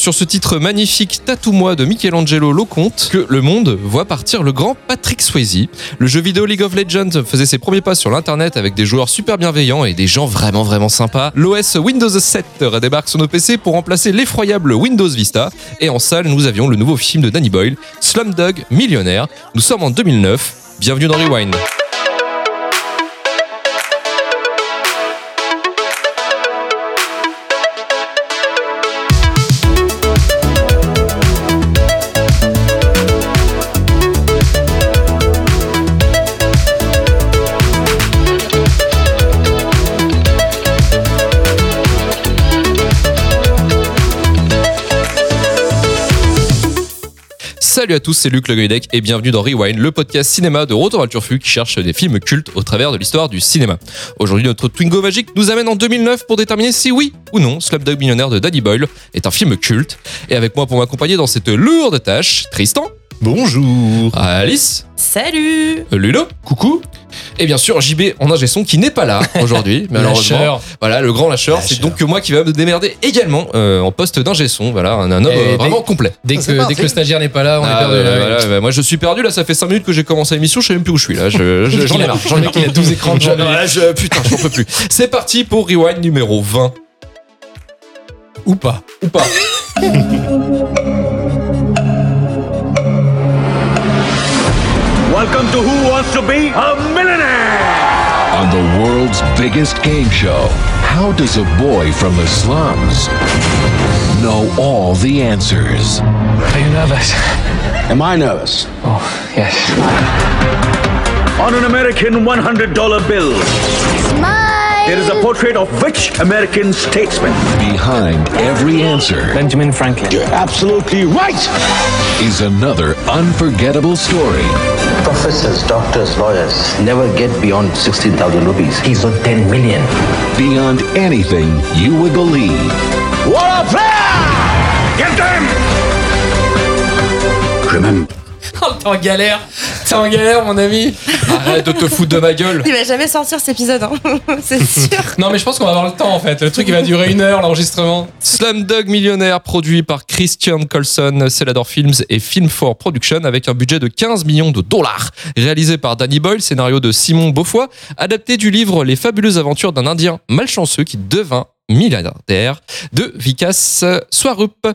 sur ce titre magnifique Tatou-moi de Michelangelo Loconte que le monde voit partir le grand Patrick Swayze. Le jeu vidéo League of Legends faisait ses premiers pas sur l'internet avec des joueurs super bienveillants et des gens vraiment vraiment sympas. L'OS Windows 7 redébarque sur nos PC pour remplacer l'effroyable Windows Vista. Et en salle, nous avions le nouveau film de Danny Boyle, Slumdog Millionnaire. Nous sommes en 2009. Bienvenue dans Rewind. Salut à tous, c'est Luc Le Goydec et bienvenue dans Rewind, le podcast cinéma de Retour qui cherche des films cultes au travers de l'histoire du cinéma. Aujourd'hui, notre Twingo magique nous amène en 2009 pour déterminer si oui ou non Slumdog Millionnaire de Daddy Boyle est un film culte. Et avec moi pour m'accompagner dans cette lourde tâche, Tristan. Bonjour. Alice. Salut Lulo. Coucou. Et bien sûr, JB en ingé son qui n'est pas là aujourd'hui, malheureusement. Lâcheur. Voilà, le grand lâcheur. Lâcheur. C'est donc moi qui va me démerder également euh, en poste d'ingé son. Voilà, un, un homme euh, dès- vraiment complet. Dès Ah, que, parti. dès que le stagiaire n'est pas là, on Ah, est perdu. ouais, là, voilà, moi je suis perdu là, ça fait 5 minutes que j'ai commencé l'émission, je sais même plus où je suis là. Je- je- J'en ai marre, j'en ai marre. Il a 12 écrans lui. ouais, je- Putain, j'en peux plus. C'est parti pour Rewind numéro 20. Ou pas. Ou pas Welcome to Who Wants to Be a Millionaire? On the world's biggest game show, how does a boy from the slums know all the answers? Are you nervous? Am I nervous? Oh, yes. On an American $100 bill, there is a portrait of which American statesman? Behind every answer Benjamin Franklin. You're absolutely right! is another unforgettable story. Professors, doctors, lawyers never get beyond 16,000 rupees. He's worth 10 million. Beyond anything you would believe. What a player! Get them! Remember. Oh, t'es en galère. T'es en galère, mon ami. Arrête de te foutre de ma gueule. Il va jamais sortir cet épisode, hein. c'est sûr. Non, mais je pense qu'on va avoir le temps, en fait. Le truc, il va durer une heure, l'enregistrement. Slumdog Millionnaire, produit par Christian Colson, Celador Films et Film 4 Production, avec un budget de 15 millions de dollars. Réalisé par Danny Boyle, scénario de Simon Beaufoy, adapté du livre Les fabuleuses aventures d'un Indien malchanceux qui devint milliardaire de Vikas Swarup.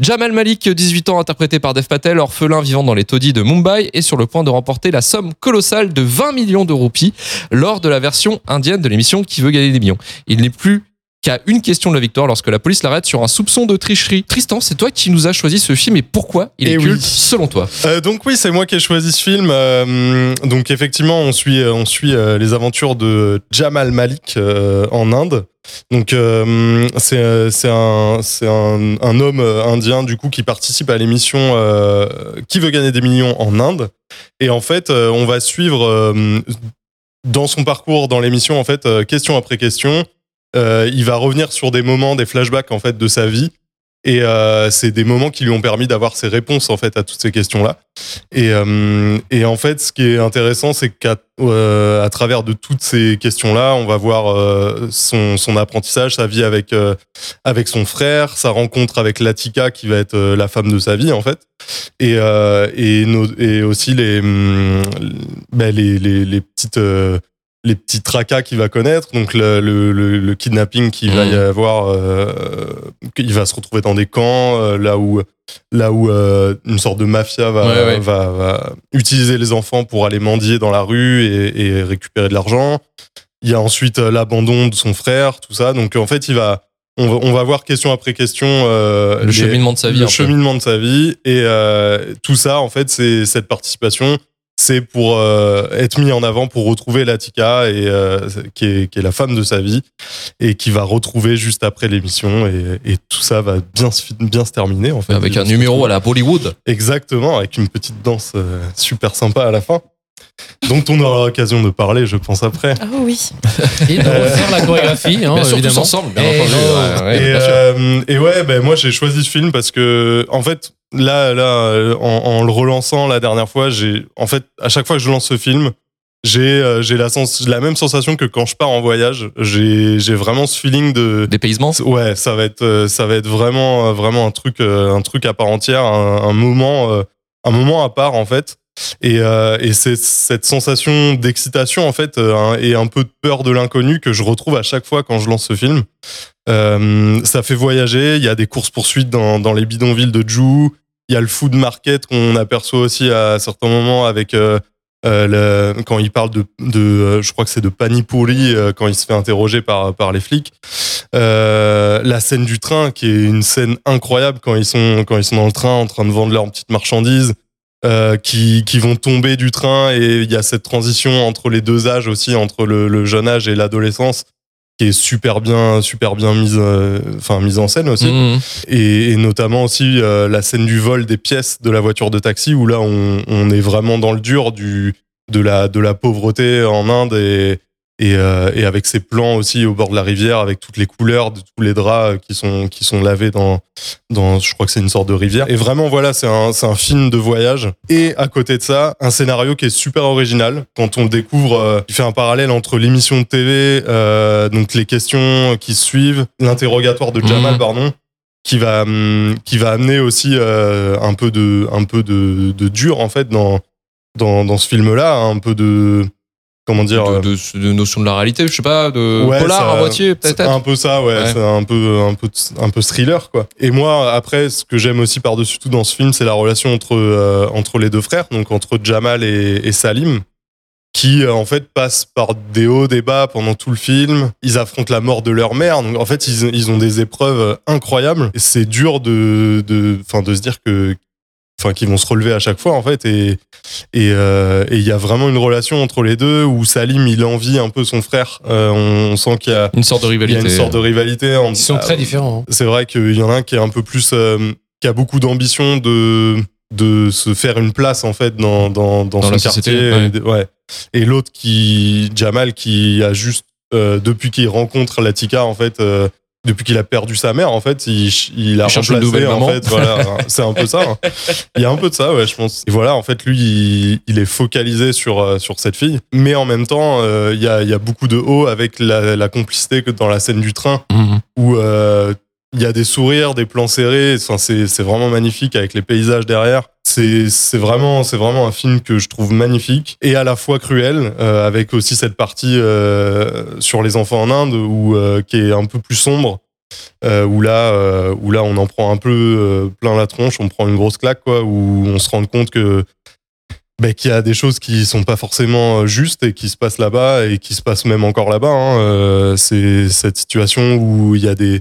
Jamal Malik, 18 ans, interprété par Dev Patel, orphelin vivant dans les taudis de Mumbai, est sur le point de remporter la somme colossale de 20 millions de roupies lors de la version indienne de l'émission Qui veut gagner des millions. Il n'est plus qu'à une question de la victoire lorsque la police l'arrête sur un soupçon de tricherie. Tristan, c'est toi qui nous as choisi ce film et pourquoi il est Eh oui. culte selon toi? Euh, donc oui, c'est moi qui ai choisi ce film. Euh, donc effectivement, on suit, euh, on suit euh, les aventures de Jamal Malik en Inde. Donc euh, c'est c'est un c'est un, un homme indien du coup qui participe à l'émission euh, Qui veut gagner des millions en Inde. Et en fait, euh, on va suivre dans son parcours dans l'émission en fait question après question. Euh, il va revenir sur des moments, des flashbacks en fait de sa vie. Et euh, c'est des moments qui lui ont permis d'avoir ses réponses en fait à toutes ces questions-là. Et, euh, et en fait, ce qui est intéressant, c'est qu'à euh, à travers de toutes ces questions-là, on va voir euh, son, son apprentissage, sa vie avec avec son frère, sa rencontre avec Latika qui va être la femme de sa vie en fait, et et, nos- et aussi les hum, ben, les, les les petites les petits tracas qu'il va connaître, donc le, le, le, le kidnapping qu'il va y Mhm. avoir, euh, qu'il va se retrouver dans des camps, euh, là où là où euh, une sorte de mafia va, Ouais, ouais. va, va utiliser les enfants pour aller mendier dans la rue et, et récupérer de l'argent. Il y a ensuite euh, l'abandon de son frère, tout ça. Donc en fait, il va, on va, on va voir question après question euh, Le les- cheminement de sa vie, le peu. cheminement de sa vie et euh, tout ça. En fait, c'est cette participation. C'est pour euh, être mis en avant pour retrouver Latika et euh, qui, est, qui est la femme de sa vie et qui va retrouver juste après l'émission et, et tout ça va bien se, bien se terminer en fait. Avec un numéro à la Bollywood. Exactement, avec une petite danse euh, super sympa à la fin. dont on aura l'occasion de parler, je pense, après. Oh oui. Et de refaire la chorégraphie, hein, Bien sûr, tous ensemble, bien Eh, entendu. Ouais, ouais, et, bien sûr. euh, et ouais, ben moi j'ai choisi ce film parce que en fait là, là, euh, en, en le relançant la dernière fois, j'ai en fait à chaque fois que je lance ce film, j'ai euh, j'ai la sens la même sensation que quand je pars en voyage. J'ai j'ai vraiment ce feeling de Dépaysement ouais, ça va être euh, ça va être vraiment vraiment un truc un truc à part entière, un, un moment un moment à part en fait. Et, euh, et c'est cette sensation d'excitation en fait euh, et un peu de peur de l'inconnu que je retrouve à chaque fois quand je lance ce film. Euh, ça fait voyager. Il y a des courses poursuites dans, dans les bidonvilles de Ju. Il y a le food market qu'on aperçoit aussi à certains moments avec euh, euh, le- quand il parle de, de euh, je crois que c'est de panipuri euh, quand il se fait interroger par par les flics. Euh, la scène du train qui est une scène incroyable quand ils sont quand ils sont dans le train en train de vendre leurs petites marchandises. qui, qui vont tomber du train et il y a cette transition entre les deux âges aussi entre le, le jeune âge et l'adolescence qui est super bien super bien mise euh, enfin mise en scène aussi Mhm. et, et notamment aussi euh, la scène du vol des pièces de la voiture de taxi où là on, on est vraiment dans le dur du de la de la pauvreté en Inde et et, euh, et avec ces plans aussi au bord de la rivière avec toutes les couleurs de tous les draps euh, qui sont qui sont lavés dans dans je crois que c'est une sorte de rivière. Et vraiment voilà c'est un c'est un film de voyage. Et à côté de ça un scénario qui est super original. Quand on le découvre euh, il fait un parallèle entre l'émission de TV euh, donc les questions qui suivent l'interrogatoire de Jamal Mhm. pardon qui va hum, qui va amener aussi un peu de un peu de, de dur en fait dans dans dans ce film là un peu de comment dire euh, de, de, de notion de la réalité, je sais pas, de Ouais, polar ça- à moitié, peut-être. un peu ça ouais, Ouais. c'est un peu un peu un peu thriller quoi et moi après ce que j'aime aussi par dessus tout dans ce film c'est la relation entre euh, entre les deux frères donc entre Jamal et, et Salim qui euh, en fait passent par des hauts des bas pendant tout le film ils affrontent la mort de leur mère donc en fait ils, ils ont des épreuves incroyables et c'est dur de de enfin de se dire que enfin qu'ils vont se relever à chaque fois en fait et et euh, et il y a vraiment une relation entre les deux où Salim il envie un peu son frère Euh, on, on sent qu'il y a Une sorte de il y rivalité. a une sorte de rivalité. En- Ils sont très différents. hein. C'est vrai qu'il y en a un qui est un peu plus, euh, qui a beaucoup d'ambition de de se faire une place en fait dans dans, dans, Dans son la société, quartier. ouais. Ouais. Et l'autre qui Jamal qui a juste euh, depuis qu'il rencontre Latika en fait. Depuis qu'il a perdu sa mère, en fait, il, il a Il une remplacé, nouvelle en maman. fait, voilà, c'est un peu ça. hein. Il y a un peu de ça, ouais, je pense. Et voilà, en fait, lui, il, il est focalisé sur euh, sur cette fille, mais en même temps, euh, il y a il y a beaucoup de haut avec la, la complicité que dans la scène du train Mhm. où euh, il y a des sourires, des plans serrés. Enfin, c'est vraiment magnifique avec les paysages derrière. C'est vraiment c'est vraiment un film que je trouve magnifique et à la fois cruel euh, avec aussi cette partie euh, sur les enfants en Inde où euh, qui est un peu plus sombre. Euh, où là euh, où là on en prend un peu euh, plein la tronche, on prend une grosse claque quoi, où on se rend compte que ben, qu'il y a des choses qui sont pas forcément justes et qui se passent là-bas et qui se passent même encore là-bas. hein. C'est cette situation où il y a des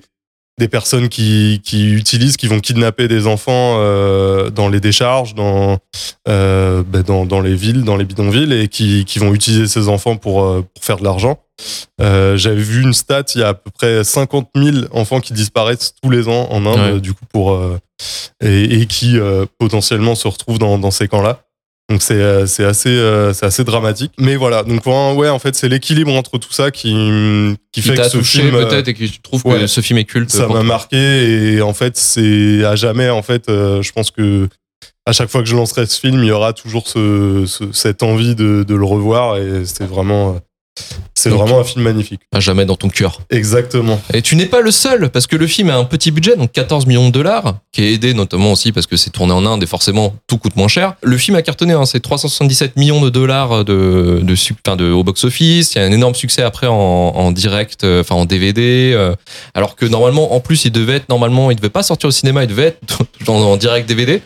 des personnes qui, qui utilisent, qui vont kidnapper des enfants euh, dans les décharges, dans, euh, ben, dans, dans les villes, dans les bidonvilles, et qui, qui vont utiliser ces enfants pour, euh, pour faire de l'argent. Euh, J'avais vu une stat, il y a à peu près 50 000 enfants qui disparaissent tous les ans en Inde, Ouais. du coup, pour, euh, et, et qui euh, potentiellement se retrouvent dans, dans ces camps-là. Donc c'est euh, c'est assez euh, c'est assez dramatique. Mais voilà, donc ouais, en fait c'est l'équilibre entre tout ça qui qui fait que ce touché film euh, peut-être et que tu trouves que ce film est culte. ça m'a marqué et en fait c'est à jamais en fait je pense que à chaque fois que je lancerai ce film il y aura toujours ce, ce- cette envie de, de le revoir et c'est vraiment c'est vraiment un film magnifique À jamais dans ton cœur. exactement Et tu n'es pas le seul, parce que le film a un petit budget, donc 14 millions de dollars, qui est aidé notamment aussi parce que c'est tourné en Inde et forcément tout coûte moins cher. Le film a cartonné, hein, c'est 377 millions de dollars de, de, au box-office. Il y a un énorme succès après en, en direct, euh, enfin en DVD. euh, alors que normalement, en plus, il devait être, normalement, il devait pas sortir au cinéma, il devait être en, en direct DVD.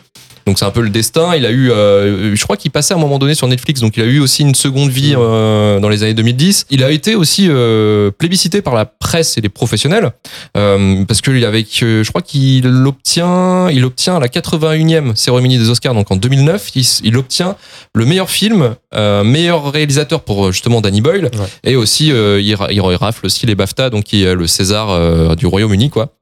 Donc c'est un peu le destin. Il a eu, euh, je crois qu'il passait à un moment donné sur Netflix, donc il a eu aussi une seconde vie euh, dans les années 2010. Il a été aussi euh, plébiscité par la presse et les professionnels parce que avec, je crois qu'il obtient, il obtient la 81e cérémonie des Oscars, donc en 2009, il, il obtient le meilleur film, meilleur réalisateur pour justement Danny Boyle, et aussi il, il rafle aussi les BAFTA, donc est le César du Royaume-Uni, quoi.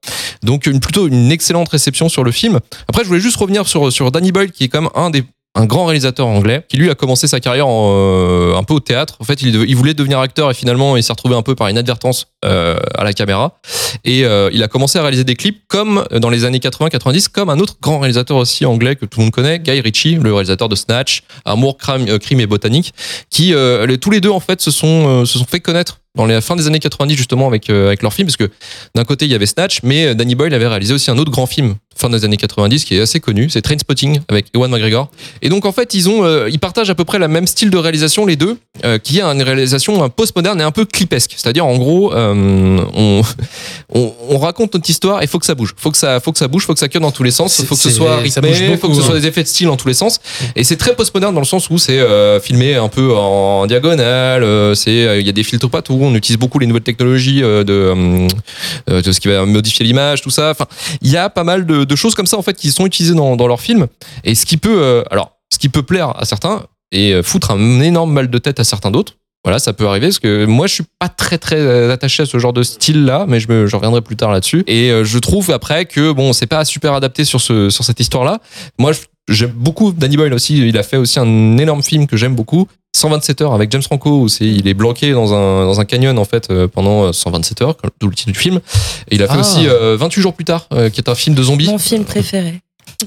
Donc une, plutôt une excellente réception sur le film. Après, je voulais juste revenir sur sur Danny Boyle, qui est même un des un grand réalisateur anglais qui lui a commencé sa carrière euh, un peu au théâtre. En fait, il, voulait devenir acteur et finalement il s'est retrouvé un peu par inadvertance euh, à la caméra. Et euh, il a commencé à réaliser des clips comme dans les années 80-90, comme un autre grand réalisateur aussi anglais que tout le monde connaît, Guy Ritchie, le réalisateur de Snatch, Amour, crime, crime et botanique, qui les- tous les deux en fait se sont se sont fait connaître dans les fin des années 90 justement avec avec leur film parce que d'un côté il y avait Snatch mais Danny Boyle avait réalisé aussi un autre grand film fin des années 90 qui est assez connu c'est Trainspotting avec Ewan McGregor. Et donc en fait ils ont euh, ils partagent à peu près le même style de réalisation les deux euh, qui est une réalisation un postmoderne et un peu clipesque. C'est-à-dire en gros euh, on, on on raconte notre histoire et faut que ça bouge. Faut que ça faut que ça bouge faut que ça cut dans tous les sens faut que ce soit rythmé faut que ce soit hein. des effets de style dans tous les sens. Et c'est très postmoderne dans le sens où c'est filmé un peu en diagonale c'est il y a des filtres partout on utilise beaucoup les nouvelles technologies de de ce qui va modifier l'image tout ça. Enfin il y a pas mal de, de choses comme ça en fait qui sont utilisées dans, dans leurs films et ce qui peut euh, alors ce qui peut plaire à certains et euh, foutre un énorme mal de tête à certains d'autres voilà, ça peut arriver parce que moi je suis pas très très euh, attaché à ce genre de style là, mais je, me, reviendrai plus tard là-dessus. Et je trouve après que bon, c'est pas super adapté sur ce sur cette histoire là. Moi, je- j'aime beaucoup Danny Boyle aussi. Il a fait aussi un énorme film que j'aime beaucoup, 127 heures avec James Franco où c'est il est bloqué dans un dans un canyon en fait euh, pendant euh, 127 heures, comme d'où le titre du film. Et il a fait Ah. aussi euh, 28 jours plus tard, euh, qui est un film de zombies Mon film préféré.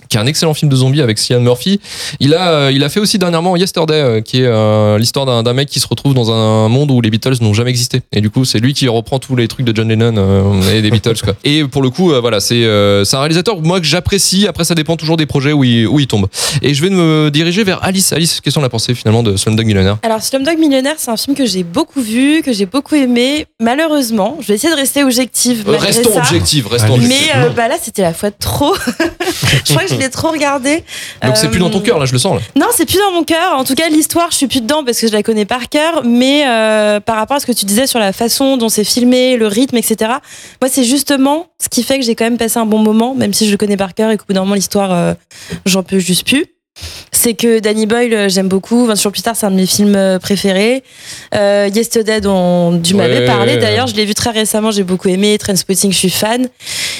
Qui est un excellent film de zombies avec Cillian Murphy. Il a, euh, il a fait aussi dernièrement Yesterday, euh, qui est euh, l'histoire d'un mec qui se retrouve dans un monde où les Beatles n'ont jamais existé. Et du coup, c'est lui qui reprend tous les trucs de John Lennon euh, et des Beatles. Quoi. Et pour le coup, euh, voilà, c'est un réalisateur moi que j'apprécie. Après, ça dépend toujours des projets où il, où il tombe. Et je vais me diriger vers Alice. Alice, qu'est-ce qu'on a pensé finalement de Slumdog Millionaire? Alors, Slumdog Millionnaire, c'est un film que j'ai beaucoup vu, que j'ai beaucoup aimé. Malheureusement, je vais essayer de rester objective. Restons objectifs, restons objectifs. Mais bah là, c'était la fois de trop. je crois que je l'ai trop regardé. Donc c'est plus dans ton Euh, cœur, là, je le sens. Là. Non, c'est plus dans mon cœur. En tout cas, l'histoire, je suis plus dedans parce que je la connais par cœur. Mais euh, par rapport à ce que tu disais sur la façon dont c'est filmé, le rythme, etc. Moi, c'est justement ce qui fait que j'ai quand même passé un bon moment, même si je le connais par cœur et qu'au bout d'un moment, l'histoire, euh, j'en peux juste plus. C'est que Danny Boyle, j'aime beaucoup. 20 jours plus tard, c'est un de mes films préférés. Euh, Yesterday, dont tu m'avais Ouais, parlé. D'ailleurs, je l'ai vu très récemment. J'ai beaucoup aimé. Trainspotting, je suis fan.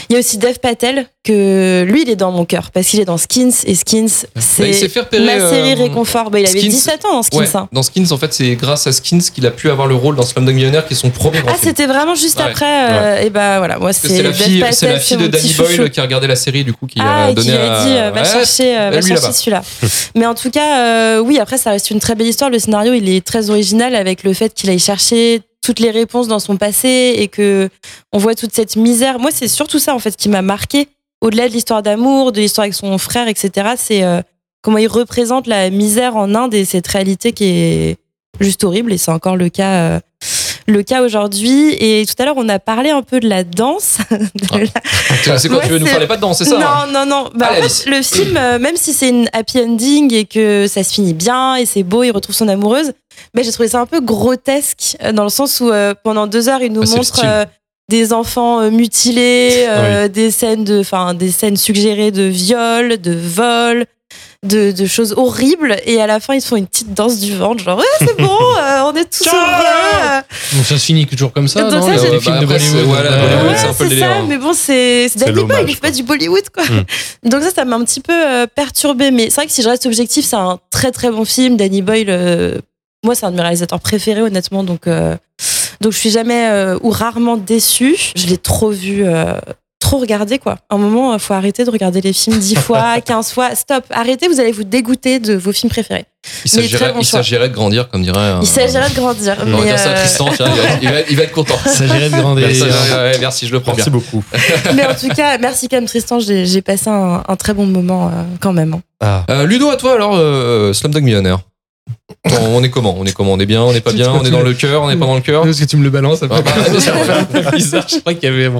Il y a aussi Dev Patel, que lui, il est dans mon cœur parce qu'il est dans Skins. Et Skins, il c'est repérer, ma série euh, réconfort. Bah, il avait Skins. 17 ans dans Skins. Ouais, hein. dans Skins, en fait, c'est grâce à Skins qu'il a pu avoir le rôle dans Slumdog Millionaire, qui est son premier grand Ah, c'était vraiment juste Ouais. après. euh, Et bah voilà, moi, c'est la fille, Patel, la fille de Danny. Boyle qui a regardé la série du coup qui Ah, a et qui donné lui a à- dit, euh, va chercher, euh, va chercher celui-là. Mais en tout cas, euh, oui, après, ça reste une très belle histoire. Le scénario, il est très original avec le fait qu'il aille chercher toutes les réponses dans son passé et que on voit toute cette misère. Moi, c'est surtout ça, en fait, qui m'a marqué. Au-delà de l'histoire d'amour, de l'histoire avec son frère, etc., c'est euh, comment il représente la misère en Inde et cette réalité qui est juste horrible. Et c'est encore le cas. Le cas aujourd'hui. Et tout à l'heure on a parlé un peu de la danse. De la- C'est quoi Ouais, Tu veux nous parler pas de danse, c'est ça hein non, non, non. Bah, Allez, en fait, le film, euh, même si c'est une happy ending et que ça se finit bien et c'est beau, il retrouve son amoureuse, bah, j'ai trouvé ça un peu grotesque euh, dans le sens où euh, pendant deux heures, il nous Ah, montre des enfants mutilés, euh, des scènes de, enfin, des scènes suggérées de viol, de vol. De, de choses horribles et à la fin ils se font une petite danse du ventre genre ouais c'est bon euh, on est tous heureux Donc ça se finit toujours comme ça, Donc non ça, les j'ai- films de après, c'est- Bollywood. voilà, Ouais. Bollywood, Ouais, c'est un peu le c'est délire, ça, hein. mais bon, c'est Boyle, l'hommage, il fait pas du Bollywood, quoi. Donc ça, ça m'a un petit peu euh, perturbé. Mais c'est vrai que si je reste objectif, c'est un très très bon film. Danny Boyle, euh, moi, c'est un de mes réalisateurs préférés, honnêtement. Donc, euh, donc je suis jamais euh, ou rarement déçue. Je l'ai trop vu. Euh, Trop regardé quoi. À un moment, il faut arrêter de regarder les films 10 fois, 15 fois. Stop, arrêtez, vous allez vous dégoûter de vos films préférés. Il s'agirait bon de grandir, comme dirait. un- Il s'agirait de grandir. On va mais, dire ça à euh, Tristan, tiens, il va, il va- il va être content. Il s'agirait de grandir. Merci, ouais, merci, je le prends bien. Merci beaucoup. mais en tout cas, merci quand même Tristan, j'ai j'ai passé un, un très bon moment euh, quand même. hein. Ah. Euh, Ludo, à toi alors, euh, Slumdog Millionnaire. On, est comment? On est comment? On est bien? On est pas bien? On est dans le cœur? On est pas dans le cœur? Parce que tu me le balances, ça Ah, bah, bizarre. Je crois qu'il y avait.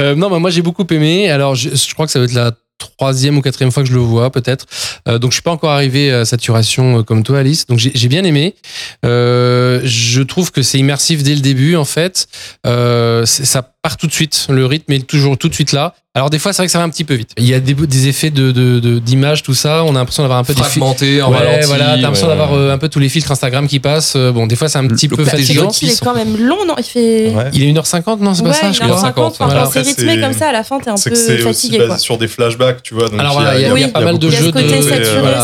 Euh, non, bah, moi j'ai beaucoup aimé. Alors je, je crois que ça va être la troisième ou quatrième fois que je le vois peut-être. Euh, donc je suis pas encore arrivé à saturation euh, comme toi Alice. Donc j'ai bien aimé. Euh, je trouve que c'est immersif dès le début en fait. Ça part tout de suite. Le rythme est toujours tout de suite là. Alors des fois, c'est vrai que ça va un petit peu vite. Il y a des, des effets de de- de- d'image, tout ça. On a l'impression d'avoir un peu des Fragmenté, en Ouais, ralenti. voilà, t'as l'impression ouais. d'avoir euh, un peu tous les filtres Instagram qui passent. Euh, Bon, des fois, c'est un petit Le peu fatigant. Il est quand même long, non? Il fait. Ouais. Il est 1h50, non C'est pas ça, je crois. 50, enfin, Voilà. quand c'est Après, rythmé comme ça, à la fin, t'es un C'est peu que c'est aussi fatigué, basé quoi. sur des flashbacks, tu vois. Donc Alors il y a- voilà, il y a, il il y a pas mal de jeux de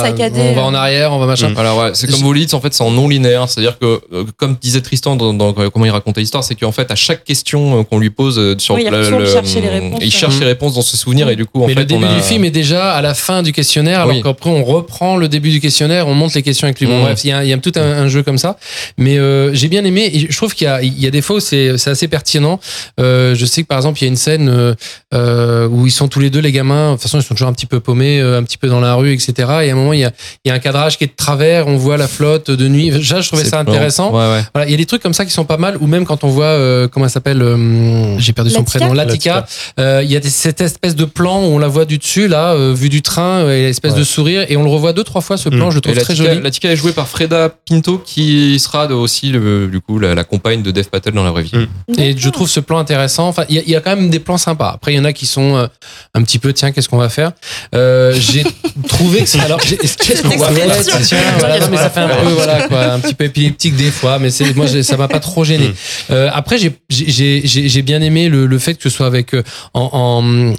saccadé. On va en arrière, on va machin. Mm. C'est comme vous le dites, en fait, c'est en non linéaire. C'est-à-dire que, euh, comme disait Tristan comment il racontait l'histoire, c'est qu'en fait, à chaque question euh, qu'on lui pose euh, sur Oui, il le- retourne le- chercher les réponses, il cherche les réponses dans ce souvenir et du coup, en Mais fait, le début on a- du film est déjà à la fin du questionnaire, alors Oui. qu'après on reprend le début du questionnaire, on monte les questions avec lui. Bon, Mm. bref, il y a, il y a tout un, un jeu comme ça. Mais euh, j'ai bien aimé. Et je trouve qu'il y a, il y a des fois c'est c'est assez pertinent. Euh, je sais que par exemple, il y a une scène euh, euh, où ils sont tous les deux, les gamins. De toute façon, ils sont toujours un petit peu paumés, euh, un petit peu dans la rue, etc. Et à un moment, il y a, il y a un cadrage qui est de travers. On voit la flotte de nuit. Déjà, je trouvais ça plan. intéressant. Ouais, ouais. Voilà, il y a des trucs comme ça qui sont pas mal, ou même quand on voit, euh, comment elle s'appelle, euh, j'ai perdu son Latika prénom, Latika. Euh, Il y a des- cette espèce de plan où on la voit du dessus, là, euh, vu du train, euh, et l'espèce Ouais. de sourire, et on le revoit deux, trois fois, ce plan, Mm. je Et trouve très Tika, joli. la Tika est jouée par Freda Pinto, qui sera aussi le, du coup la, la compagne de Dev Patel dans la vraie vie. Mm. Et je trouve ce plan intéressant. Enfin, il y, a- il y a quand même des plans sympas. Après, il y en a qui sont euh, un petit peu, tiens, qu'est-ce qu'on va faire? Euh, J'ai trouvé que c'est. Alors, qu'est-ce qu'on va faire? Tiens, voilà, non, mais ça fait un peu, voilà, quoi, un petit peu épileptique des fois, mais c'est moi, ça m'a pas trop gêné. Euh, après, j'ai- j'ai j'ai- j'ai bien aimé le, le fait que ce soit avec euh, en,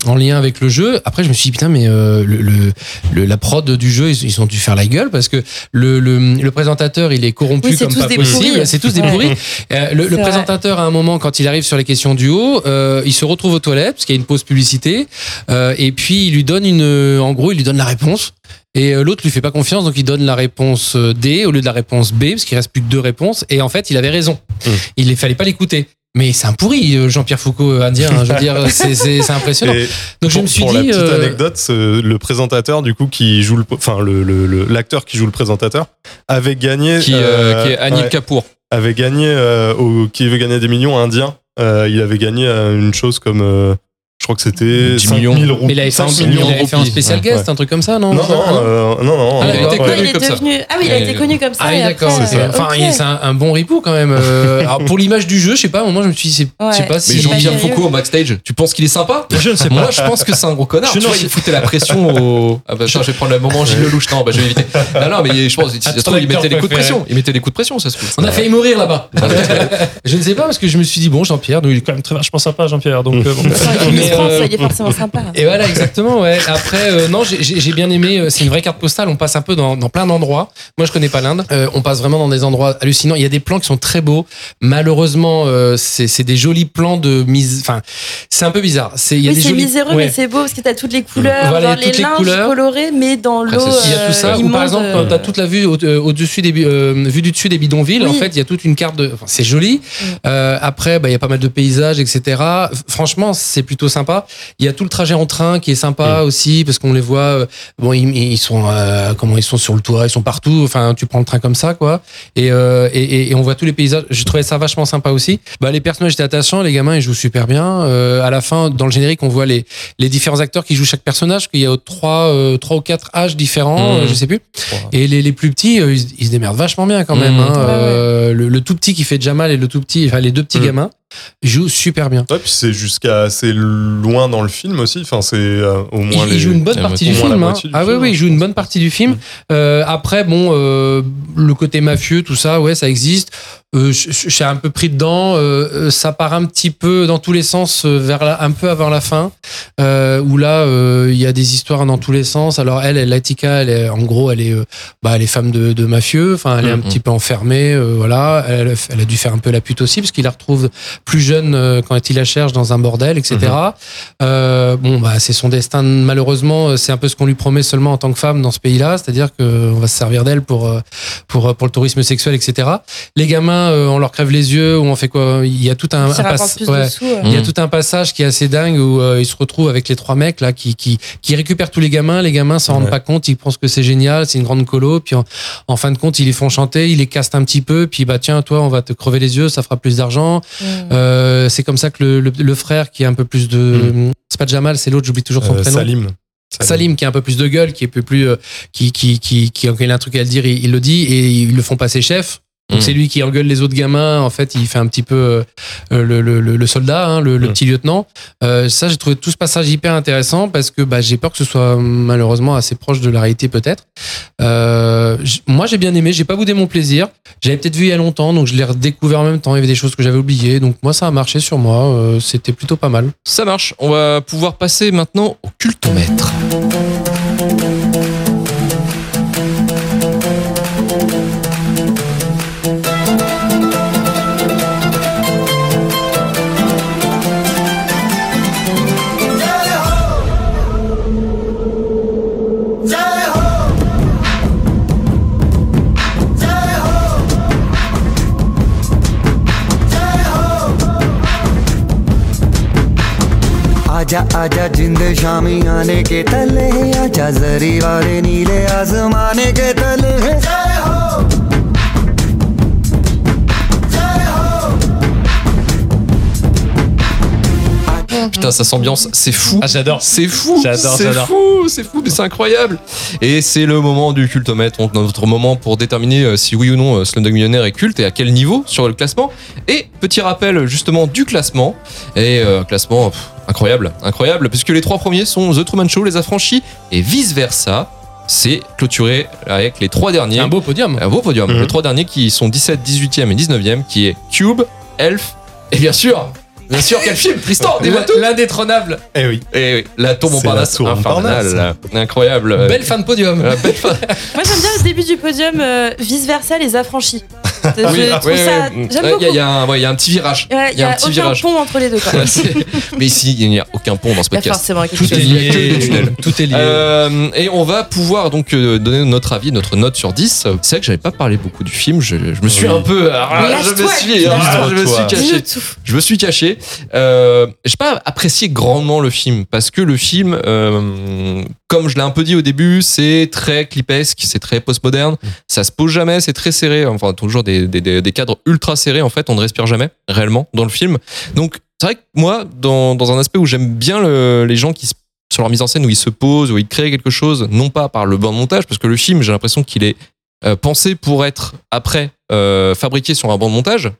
en, en lien avec le jeu. Après, je me suis dit putain, mais euh, le, le, le- la prod du jeu, ils, ils ont dû faire la gueule parce que le, le, le présentateur, il est corrompu Oui, c'est comme tous pas des possible. pourris. C'est tous des Ouais. pourris. Euh, le, vrai. présentateur, à un moment, quand il arrive sur les questions du haut, euh, il se retrouve aux toilettes parce qu'il y a une pause publicité, euh, et puis il lui donne une, en gros, il lui donne la réponse. Et l'autre lui fait pas confiance, donc il donne la réponse D au lieu de la réponse B, parce qu'il reste plus que deux réponses. Et en fait, il avait raison. Mm. Il ne fallait pas l'écouter. Mais c'est un pourri, euh, Jean-Pierre Foucault euh, indien. hein, je veux dire, c'est- c'est impressionnant. Et Donc je me suis pour dit. la petite euh, anecdote, le présentateur du coup qui joue le, enfin le l'acteur qui joue le présentateur avait gagné, Qui, euh, euh, qui est Anil ouais, Kapoor. avait gagné euh, au, qui veut gagner des millions indien. Euh, il avait gagné euh, une chose comme euh, crois que c'était 10 5 millions. 000 roupies. mais il avait fait, un, 5 il avait fait un spécial Ouais. guest, un truc comme ça, non Non, non, euh, non, non. Ah, ouais, il. Ouais, il est comme ça. Ah oui, il a été connu comme ça. Ah oui, d'accord. Enfin, c'est un, bon ripou quand même. Euh, alors pour l'image du jeu, je sais pas. Moi, je me suis dit, je sais pas Mais si pas Jean-Pierre. Foucault au backstage, tu penses qu'il est sympa Je ne sais Moi, pas. je pense que c'est un gros connard. Je tu vois, sais- il foutait la pression au. Ah bah, je vais prendre le moment Gilles Lelouch. Non, bah, je vais éviter. Non, non, mais je pense il mettait des coups de pression. Il mettait des coups de pression, ça se trouve. On a failli mourir là-bas. je ne sais pas parce que je me suis dit bon Jean-Pierre, nous, il est quand même très vachement sympa Jean-Pierre. Donc euh, bon. Mais, France, euh, il est forcément sympa. Et voilà exactement ouais. Après euh, non j'ai- bien aimé. euh, C'est une vraie carte postale. On passe un peu dans, dans plein d'endroits. Moi je connais pas l'Inde. On passe vraiment dans des endroits hallucinants. Il y a des plans qui sont très beaux. Malheureusement c'est des jolis plans de mise. Enfin c'est un peu bizarre. C'est Oui, jolis. miséreux, ouais. mais c'est beau parce que t'as toutes les couleurs, Voilà, genre les les linges couleurs. colorés, mais dans l'eau. Il y a tout ça. Ou par exemple, quand t'as toute la vue au- au-dessus des, euh, vue du dessus des bidonvilles, Oui. en fait, il y a toute une carte de. enfin, c'est joli. Euh, après, bah, il y a pas mal de paysages, etc. Franchement, c'est plutôt sympa. Il y a tout le trajet en train qui est sympa aussi parce qu'on les voit. euh, bon, ils, ils sont euh, comment ils sont sur le toit, ils sont partout. Enfin, tu prends le train comme ça, quoi. Et, euh, et, et- on voit tous les paysages. J'ai trouvé ça vachement sympa aussi. Bah, les personnages étaient attachants, les gamins ils jouent super bien. Euh, à la fin, dans le générique, on voit les les différents acteurs qui jouent chaque personnage. Qu'il y a trois euh, trois ou quatre âges différents, euh, je sais plus. Et les, les plus petits, ils, ils se démerdent vachement bien quand même. Mhm. hein. Ouais, ouais. Le, le tout petit qui fait Jamal et le tout petit, enfin les deux petits Mhm. gamins jouent super bien. Ouais, puis c'est jusqu'à assez loin dans le film aussi. Enfin, c'est euh, au moins Il, les. il joue une bonne partie du film. hein. du Ah oui, film, oui, hein, il joue une bonne partie du film. Euh, après, bon, euh, le côté mafieux, tout ça, ouais, ça existe. Euh, suis un peu pris dedans. Euh, euh, ça part un petit peu dans tous les sens euh, vers la, un peu avant la fin, euh, où là, euh, il y a des histoires dans tous les sens. Alors elle, elle Latika, elle est, en gros, elle est, bah, elle est femme de, de mafieux. Enfin, elle est un Mhm. petit peu enfermée. euh, voilà, elle, elle a dû faire un peu la pute aussi, parce qu'il la retrouve plus jeune euh, quand il la cherche dans un bordel, etc. Euh, bon, bah, c'est son destin. Malheureusement, c'est un peu ce qu'on lui promet seulement en tant que femme dans ce pays-là, c'est-à-dire qu'on va se servir d'elle pour, pour, pour le tourisme sexuel, etc. Les gamins, euh, on leur crève les yeux ou on fait quoi Il y a tout un, pass- plus ouais. euh. Il y a Mhm. tout un passage qui est assez dingue où euh, il se retrouve avec les trois mecs là qui, qui, qui récupèrent tous les gamins. Les gamins s'en rendent pas compte, ils pensent que c'est génial, c'est une grande colo. Puis en, en fin de compte, ils les font chanter, ils les castent un petit peu. Puis bah tiens, toi, on va te crever les yeux, ça fera plus d'argent. Mm. Euh, c'est comme ça que le, le, le frère qui a un peu plus de, c'est pas Jamal, c'est l'autre, j'oublie toujours son Euh, prénom. Salim. Salim qui a un peu plus de gueule, qui est un peu plus, euh, qui, qui, qui, qui, quand il a un truc à le dire, il, il le dit et ils le font passer chef. Donc c'est lui qui engueule les autres gamins. En fait, il fait un petit peu euh, le, le, le, le soldat, hein, le, le Mm. petit lieutenant. Euh, ça, j'ai trouvé tout ce passage hyper intéressant parce que bah, j'ai peur que ce soit malheureusement assez proche de la réalité peut-être. Euh, moi, j'ai bien aimé. J'ai pas boudé mon plaisir. J'avais peut-être vu il y a longtemps, donc je l'ai redécouvert en même temps. Il y avait des choses que j'avais oubliées. Donc moi, ça a marché sur moi. Euh, C'était plutôt pas mal. Ça marche. On va pouvoir passer maintenant au cultomètre. आजा आजा जिंद शामी आने के तले आजा जरी वाले नीले आसमाने के तले Putain, ça s'ambiance, c'est fou. Ah, j'adore. C'est fou, J'adore, c'est j'adore. fou, c'est fou, mais c'est incroyable. Et c'est le moment du cultomètre, donc notre moment pour déterminer euh, si oui ou non euh, Slumdog Millionnaire est culte et à quel niveau sur le classement. Et petit rappel justement du classement. Et euh, classement pff, incroyable, incroyable, puisque les trois premiers sont The Truman Show, Les Affranchis et vice versa. C'est clôturé avec les trois derniers. Un beau podium. Un beau podium. Mhm. Les trois derniers qui sont 17, 18e et 19e, qui est Cube, Elf et bien sûr, bien sûr, quel film Tristan, L'indétrônable. Eh oui. et oui, la tour Montparnasse, la tour infernale, incroyable. Belle fin de podium. Euh, belle fin. Moi j'aime bien le début du podium, euh, vice versa les affranchis. Je Oui, trouve ouais, ça. ouais. J'aime Ouais, beaucoup. Il y, a- il y a un- ouais, il y a un petit virage. Ouais, Il y a, un petit aucun virage. pont entre les deux. Quoi. Mais ici, il n'y a aucun pont dans ce Il y a podcast. forcément quelque Tout chose. est lié. Tout est lié. Euh, et on va pouvoir donc euh, donner notre avis, notre note sur 10. C'est vrai que j'avais pas parlé beaucoup du film. Je, je me suis Oui. un peu. ah, je me Lâche-toi. suis, ah, je me suis caché. Je me suis caché. Euh, j'ai pas apprécié grandement le film parce que le film, euh, comme je l'ai un peu dit au début, c'est très clipesque, c'est très postmoderne. Ça se pose jamais, c'est très serré. Enfin, toujours des, des, cadres ultra serrés. En fait, on ne respire jamais réellement dans le film. Donc, c'est vrai que moi, dans, un aspect où j'aime bien le- les gens qui sur leur mise en scène où ils se posent, où ils créent quelque chose, non pas par le de montage, parce que le film, j'ai l'impression qu'il est euh, pensé pour être après euh, fabriqué sur un de montage.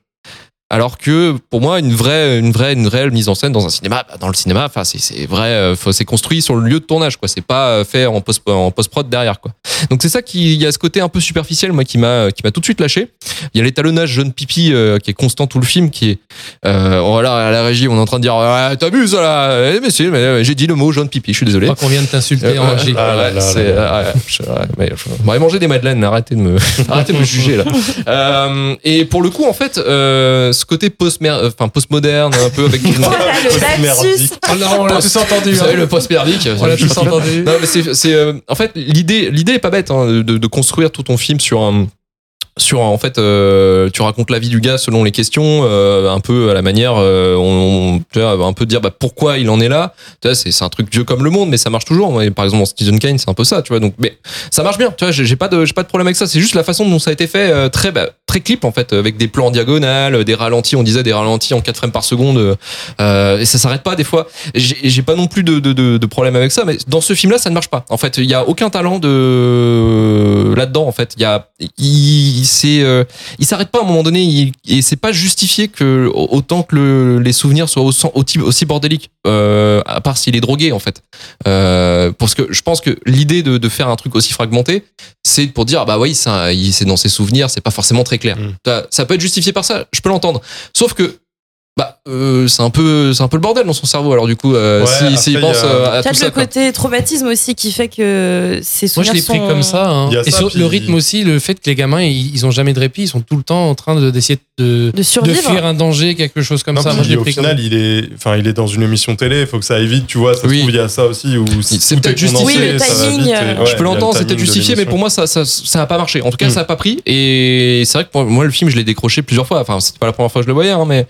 Alors que pour moi, une vraie, une vraie, une réelle mise en scène dans un cinéma, bah, dans le cinéma, enfin c'est c'est vrai, euh, c'est construit sur le lieu de tournage, quoi. C'est pas euh, fait en post en post prod derrière, quoi. Donc c'est ça qui, il y a ce côté un peu superficiel, moi, qui m'a, qui m'a tout de suite lâché. Il y a l'étalonnage jeune pipi euh, qui est constant tout le film, qui est, euh, voilà, à la régie, on est en train de dire, ah, t'abuses là, eh, mais si, mais, j'ai dit le mot jaune pipi, je suis Je désolé. crois qu'on vient de t'insulter Euh, en ouais, régie. ah, ah, ouais, je- ouais, mais je- Bon, allez manger des madeleines, arrêtez de me, arrêtez de me juger là. Euh, et pour le coup, en fait, euh, ce côté post enfin postmoderne, un peu avec une, Oh là, le. Oh non, on l'a tous entendu. vous savez, hein. le post-merdique. On l'a tous entendu. Non, mais c'est, c'est, euh, en fait, l'idée, l'idée est pas bête hein, de, de construire tout ton film sur un, sur en fait, euh, tu racontes la vie du gars selon les questions, euh, un peu à la manière, euh, on, un peu dire bah, pourquoi il en est là. C'est, un truc vieux comme le monde, mais ça marche toujours. Par exemple, dans Citizen Kane, c'est un peu ça, tu vois. Donc, mais ça marche bien. Tu vois, j'ai, pas de, problème avec ça. C'est juste la façon dont ça a été fait, euh, très, bah, très clip en fait, avec des plans en diagonale, des ralentis. On disait des ralentis en 4 frames par seconde, et ça s'arrête pas des fois. J'ai, pas non plus de, problème avec ça, mais dans ce film-là, ça ne marche pas. En fait, il y a aucun talent de là-dedans. En fait, il y a, c'est, euh, il s'arrête pas à un moment donné, il- et c'est pas justifié que autant que le- les souvenirs soient aussi, aussi- bordéliques, euh, à part s'il est drogué en fait. Euh, parce que je pense que l'idée de, de faire un truc aussi fragmenté, c'est pour dire bah oui, ça, c'est dans ses souvenirs, c'est pas forcément très clair. Mm. Ça, ça peut être justifié par ça, je peux l'entendre. Sauf que bah euh, c'est un peu c'est un peu le bordel dans son cerveau alors du coup euh, Ouais, s'il pense a- euh, à tout ça le quoi. côté traumatisme aussi qui fait que ces Moi, je l'ai pris sont- comme ça. hein. Et ça, sur puis- le rythme aussi, le fait que les gamins, ils, ils ont jamais de répit, ils sont tout le temps en train de- d'essayer de, de de survivre. fuir un danger, quelque chose comme Non, ça. Moi, je au pris comme final, il est, enfin, il est dans une émission télé. Il faut que ça aille vite, tu vois. Ça se Oui. trouve, il y a ça aussi où C'est peut-être justifié. Oui, le ça va timing, vite et- euh, ouais, je peux l'entendre, c'était justifié, mais pour moi, ça, ça, ça a pas marché. En tout cas, Mm. ça a pas pris. Et c'est vrai que moi, le film, je l'ai décroché plusieurs fois. Enfin, c'était pas la première fois que je le voyais, hein, mais,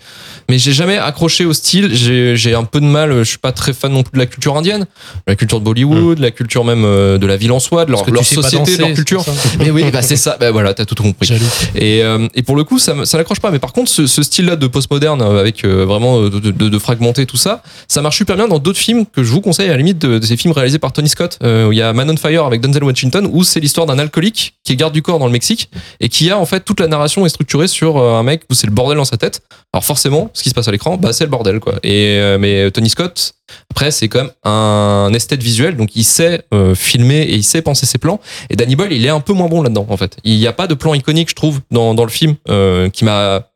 mais j'ai jamais accroché au style. J'ai un peu de mal. Je suis pas très fan non plus de la culture indienne, la culture de Bollywood, la culture même euh, de la ville en soi, de leur, leur société, de leur culture. Mais oui, bah c'est ça. Bah voilà, t'as tout compris. Et, euh, et pour le coup, ça, ça n'accroche pas. Mais par contre, ce, ce style-là de postmoderne, euh, avec euh, vraiment de, de, de fragmenter tout ça, ça marche super bien dans d'autres films que je vous conseille à la limite de, de ces films réalisés par Tony Scott. Euh, où il y a Man on Fire avec Denzel Washington, où c'est l'histoire d'un alcoolique qui est garde du corps dans le Mexique et qui a en fait toute la narration est structurée sur un mec où c'est le bordel dans sa tête. Alors forcément, ce qui se passe à l'écran, bah c'est le bordel quoi. Et euh, mais Tony Scott, après c'est quand même un esthète visuel, donc il sait euh, filmer et il sait penser ses plans. Et Danny Boyle, il est un peu moins bon là-dedans en fait. Il n'y a pas de plan iconique, je trouve, dans, dans le film euh, qui m'a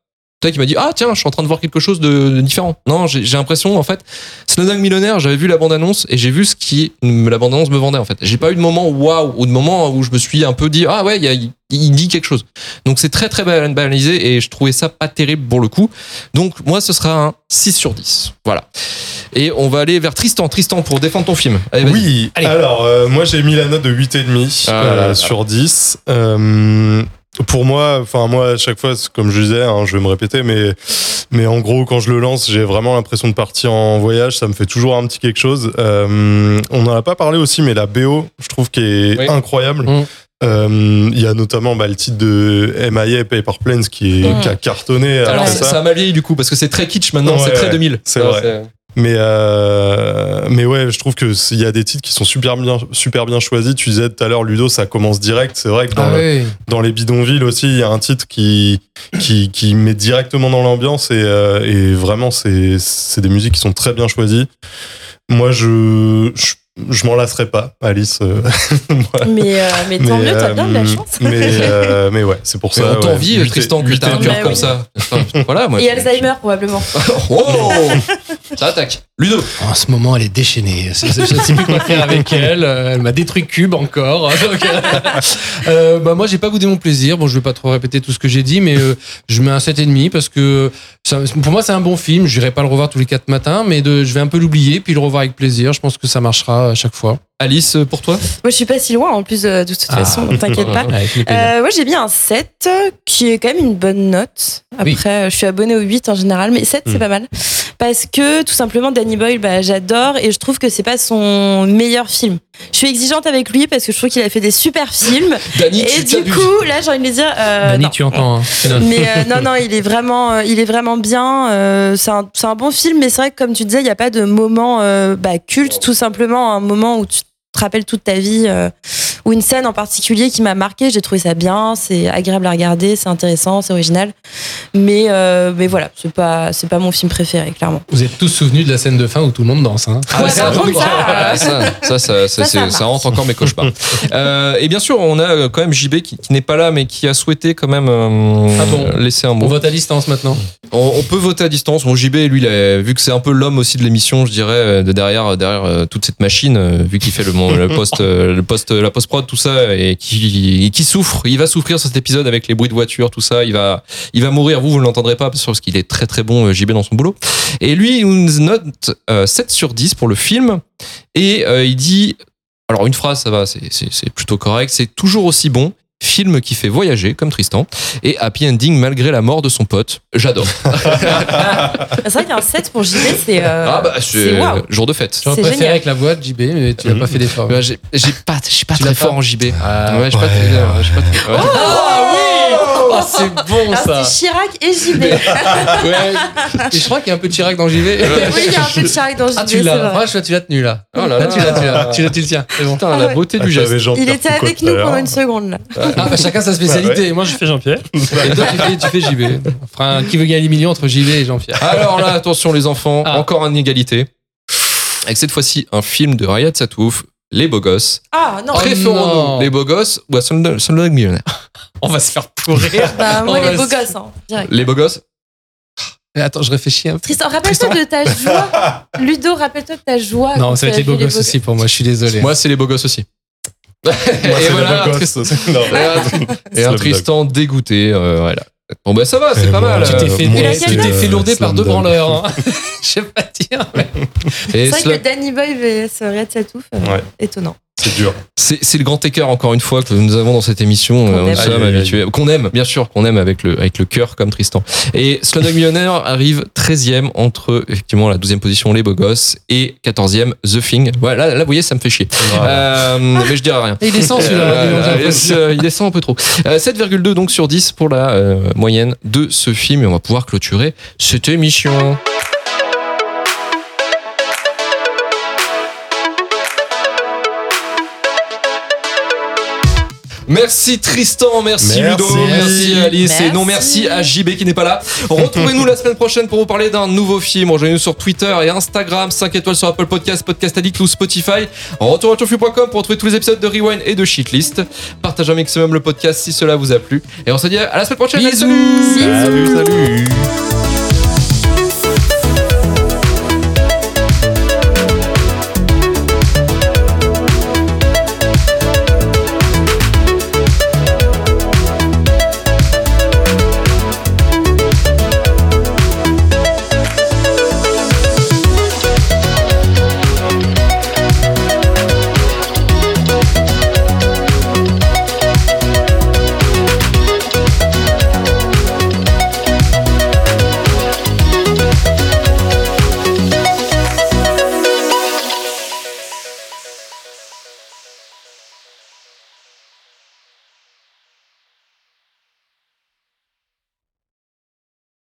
peut-être qui m'a dit ah tiens je suis en train de voir quelque chose de, de différent. Non j'ai l'impression en fait Slumdog Millionnaire j'avais vu la bande annonce et j'ai vu ce qui la bande annonce me vendait en fait. J'ai pas eu de moment waouh ou de moment où je me suis un peu dit ah ouais il, dit quelque chose. Donc c'est très très ban- banalisé et je trouvais ça pas terrible pour le coup. Donc moi ce sera un 6 sur 10 voilà. Et on va aller vers Tristan. Tristan pour défendre ton film. Allez. Oui, alors euh, moi j'ai mis la note de 8,5 Ah euh, sur 10. Euh, pour moi, enfin moi à chaque fois, comme je disais, hein, je vais me répéter, mais mais en gros quand je le lance, j'ai vraiment l'impression de partir en voyage. Ça me fait toujours un petit quelque chose. Euh, on n'en a pas parlé aussi, mais la BO, je trouve qu'elle est Oui. incroyable. Mm. Euh, Il y a notamment bah, le titre de MIA Paper Planes qui, est, Mm. qui a cartonné. alors avant ça, ça. a mal vieilli du coup parce que c'est très kitsch maintenant Ouais, c'est très ouais, 2000 c'est Alors, vrai. Mais euh, mais ouais, je trouve que c'est- il y a des titres qui sont super bien super bien choisis. Tu disais tout à l'heure Ludo, ça commence direct. C'est vrai que dans, Ah le- ouais. dans les bidonvilles aussi, il y a un titre qui qui, qui met directement dans l'ambiance et, euh, et vraiment c'est c'est des musiques qui sont très bien choisies. Moi, je je, je m'en lasserai pas, Alice. euh. Mais, euh, mais tant mieux, t'as bien de la euh, chance. Mais euh, mais ouais, c'est pour Mais ça. on ouais, t'envie, Tristan, que t'as un cœur Mais comme oui. ça. Enfin, voilà, moi. Et Alzheimer, probablement. Oh Ça attaque. Ludo. En ce moment, elle est déchaînée. Je ne sais plus quoi faire avec elle. Euh, Elle m'a détruit Cube encore. Donc, euh, euh, bah, moi, j'ai pas boudé mon plaisir. Bon, je vais pas trop répéter tout ce que j'ai dit, mais euh, je mets un 7,5 parce que ça- pour moi, c'est un bon film. Je n'irai pas le revoir tous les quatre matins, mais de, je vais un peu l'oublier puis le revoir avec plaisir. Je pense que ça marchera à chaque fois. Alice, pour toi? Moi, je suis pas si loin en plus, euh, de toute Ah. façon, donc t'inquiète pas. Euh, moi, j'ai bien un 7, qui est quand même une bonne note. Après, Oui. je suis abonnée au 8 en général, mais 7, c'est Hmm. pas mal. Parce que, tout simplement, Danny Boyle, bah, j'adore et je trouve que c'est pas son meilleur film. Je suis exigeante avec lui parce que je trouve qu'il a fait des super films. Et tu du coup, là, j'ai envie de lui dire. euh, Dany, non. tu entends. hein. Mais euh, non, non, il est vraiment, euh, il est vraiment bien. euh, c'est un, c'est un bon film, mais c'est vrai que comme tu disais, il n'y a pas de moment euh, bah, culte, tout simplement un moment où tu te rappelles toute ta vie, euh, ou une scène en particulier qui m'a marqué. J'ai trouvé ça bien, c'est agréable à regarder, c'est intéressant, c'est original. Mais, euh, mais voilà, c'est pas, c'est pas mon film préféré, clairement. Vous êtes tous souvenus de la scène de fin où tout le monde danse. Hein. Ah, Ouais, ça, ça, ça, ça, ça, ça, ça, c'est- ça ça marche. rentre encore mes cauchemars. Euh, et bien sûr, on a euh, quand même JB qui, qui n'est pas là, mais qui a souhaité quand même euh, Ah bon laisser un On mot. vote à distance maintenant. On, on peut voter à distance. Bon, JB, lui, il a- vu que c'est un peu l'homme aussi de l'émission, je dirais, de derrière, derrière euh, toute cette machine, euh, vu qu'il fait le, le post, euh, le post, la post tout ça, et qui, qui souffre. Il va souffrir sur cet épisode avec les bruits de voiture, tout ça. Il va, il va mourir. Vous, vous ne l'entendrez pas parce qu'il est très très bon, euh, JB, dans son boulot. Et lui, il nous note euh, 7 sur 10 pour le film. Et euh, il dit, alors une phrase, ça va, c'est plutôt correct. C'est toujours aussi bon. Film qui fait voyager, comme Tristan, et happy ending malgré la mort de son pote. J'adore. C'est vrai qu'un 7 pour JB, c'est. euh, ah bah, c'est waouh. jour de fête. J'aurais C'est préféré génial. avec la voix de JB, mais tu n'as pas fait d'effort. Ouais, j'ai pas, je suis pas Tu très pas fort en JB. Ah, ouais, je suis pas très- ouais. je suis pas très- ouais. Ah oui Oh, c'est bon Alors, ça c'est Chirac et JB. Ouais. Et je crois qu'il y a un peu de Chirac dans JV. oui, il y a un peu de Chirac dans JB. Ah, tu l'as. Franchement, tu l'as tenu là. Oh là Là, tu là. l'as, tu l'as. Tu l'as, tu le tiens. C'est bon. Putain, Ah la ouais. beauté Ah, du geste. j'avais Jean-Pierre Il était avec nous pendant une seconde là. Ah, bah, chacun sa spécialité. Bah Moi, je fais Jean-Pierre. Et toi, tu fais, tu fais JV. Enfin, qui veut gagner les millions entre JV et Jean-Pierre? Alors là, attention les enfants, Ah. encore une égalité. Avec cette fois-ci un film de Riyad Satouf, Les Beaux Gosses. Ah non. Oh. Préférons-nous Les Beaux Gosses ou à Slumdog Millionnaire On va se faire pourrir. Bah, moi, On les va beaux se- gosses, hein, direct. Les Beaux Gosses Attends, je réfléchis un peu. Tristan, rappelle-toi de ta joie. Ludo, rappelle-toi de ta joie. Non, quand ça va tu être as les beaux gosses aussi pour moi. Je suis désolé. Moi, c'est Les Beaux Gosses aussi. Moi, et c'est voilà, Tristan-. Non. et un-. Tristan dégoûté. euh, voilà. Bon, bah ça va, c'est pas mal. tu t'es euh, fait, moi, tu t'es euh, fait lourder par deux branleurs. hein. Je sais pas dire. mais- C'est vrai que Danny Boy vs Red Satouf, euh, Ouais. étonnant. C'est dur. C'est c'est le grand écart encore une fois que nous avons dans cette émission. Qu'on euh, aime. qu'on aime, bien sûr, qu'on aime avec le avec le cœur comme Tristan. Et Slumdog Millionnaire arrive 13e entre effectivement la 12e position Les Beaux Gosses et 14e The Thing. Ouais, là, là, vous voyez, ça me fait chier. Euh, mais je dirais rien. Il descend celui-là. Euh, euh, il descend un peu trop. Euh, 7,2 donc sur 10 pour la euh, moyenne de ce film et on va pouvoir clôturer cette émission. Merci Tristan, merci, Merci. Ludo, merci Alice et non Merci. à JB qui n'est pas là. Retrouvez-nous la semaine prochaine pour vous parler d'un nouveau film. Rejoignez-nous sur Twitter et Instagram, 5 étoiles sur Apple Podcast, Podcast Addict ou Spotify. Retour à turfu.com pour retrouver tous les épisodes de Rewind et de Shitlist. Partagez un maximum le podcast si cela vous a plu. Et on se dit à la semaine prochaine. Bisous. Salut. Salut, salut.